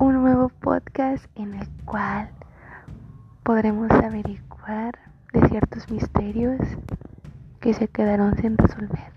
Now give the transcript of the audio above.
un nuevo podcast en el cual podremos averiguar de ciertos misterios que se quedaron sin resolver.